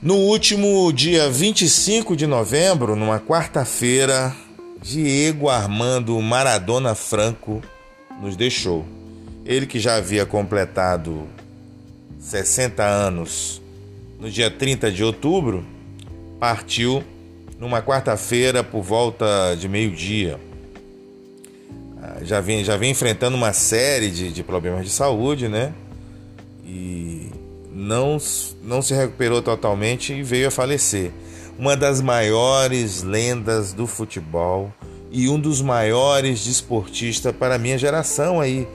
No último dia 25 de novembro, numa quarta-feira, Diego Armando Maradona Franco nos deixou. Ele que já havia completado 60 anos no dia 30 de outubro, partiu numa quarta-feira por volta de meio-dia. Ah, já vem, já vem enfrentando uma série de, de problemas de saúde, né? E não, não se recuperou totalmente e veio a falecer. Uma das maiores lendas do futebol e um dos maiores desportistas para a minha geração aí,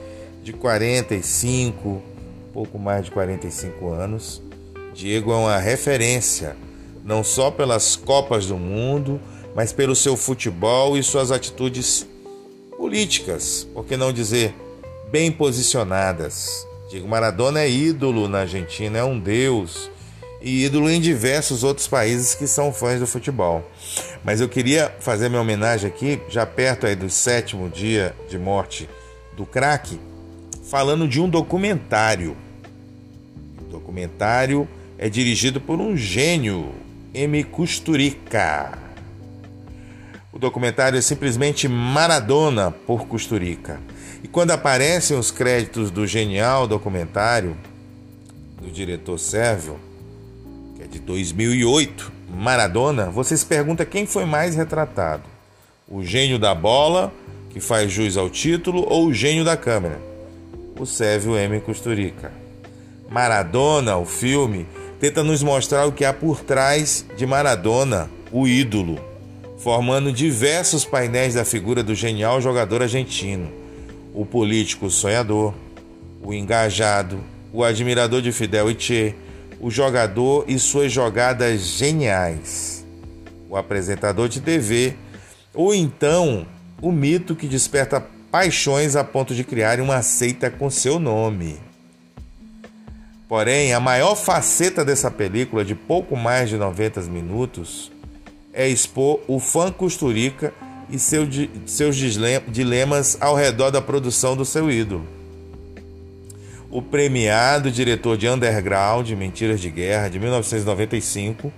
de 45, pouco mais de 45 anos. Diego é uma referência, não só pelas Copas do Mundo, mas pelo seu futebol e suas atitudes políticas, por que não dizer bem posicionadas. Diego Maradona é ídolo na Argentina, é um deus e ídolo em diversos outros países que são fãs do futebol. Mas eu queria fazer minha homenagem aqui, já perto aí do sétimo dia de morte do craque, falando de um documentário. O documentário é dirigido por um gênio, M. Custurica. O documentário é simplesmente Maradona por Custurica. E quando aparecem os créditos do genial documentário do diretor Sérvio, que é de 2008, Maradona, você se pergunta quem foi mais retratado: o gênio da bola, que faz jus ao título, ou o gênio da câmera? O Sérvio M. Custurica. Maradona, o filme, tenta nos mostrar o que há por trás de Maradona, o ídolo, formando diversos painéis da figura do genial jogador argentino o político sonhador, o engajado, o admirador de Fidel e Che, o jogador e suas jogadas geniais, o apresentador de TV, ou então o mito que desperta paixões a ponto de criar uma seita com seu nome. Porém, a maior faceta dessa película, de pouco mais de 90 minutos, é expor o fã Costurica e seu, seus dilemas ao redor da produção do seu ídolo. O premiado diretor de Underground, Mentiras de Guerra, de 1995,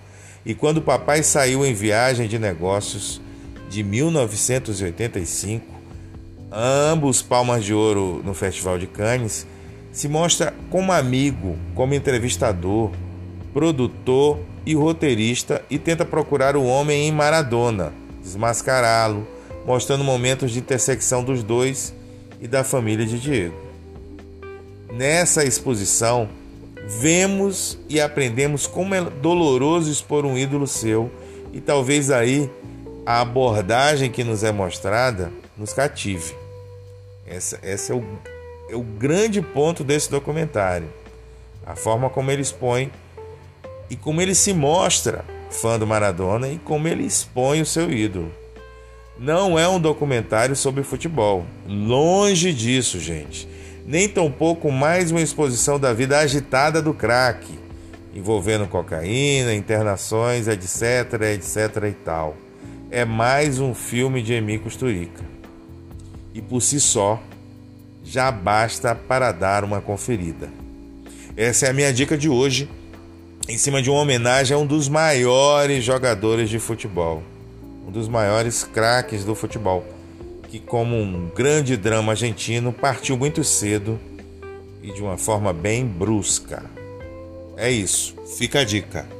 e Quando o Papai Saiu em Viagem de Negócios, de 1985, ambos palmas de ouro no Festival de Cannes, se mostra como amigo, como entrevistador, produtor e roteirista e tenta procurar o homem em Maradona desmascará-lo, mostrando momentos de intersecção dos dois e da família de Diego. Nessa exposição, vemos e aprendemos como é doloroso expor um ídolo seu e talvez aí a abordagem que nos é mostrada nos cative. Essa, esse é o, é o grande ponto desse documentário. A forma como ele expõe e como ele se mostra fã do Maradona e como ele expõe o seu ídolo. Não é um documentário sobre futebol. Longe disso, gente. Nem tampouco mais uma exposição da vida agitada do craque, envolvendo cocaína, internações, etc, etc e tal. É mais um filme de Emi Costurica. E por si só, já basta para dar uma conferida. Essa é a minha dica de hoje em cima de uma homenagem a um dos maiores jogadores de futebol, um dos maiores craques do futebol, que, como um grande drama argentino, partiu muito cedo e de uma forma bem brusca. É isso, fica a dica.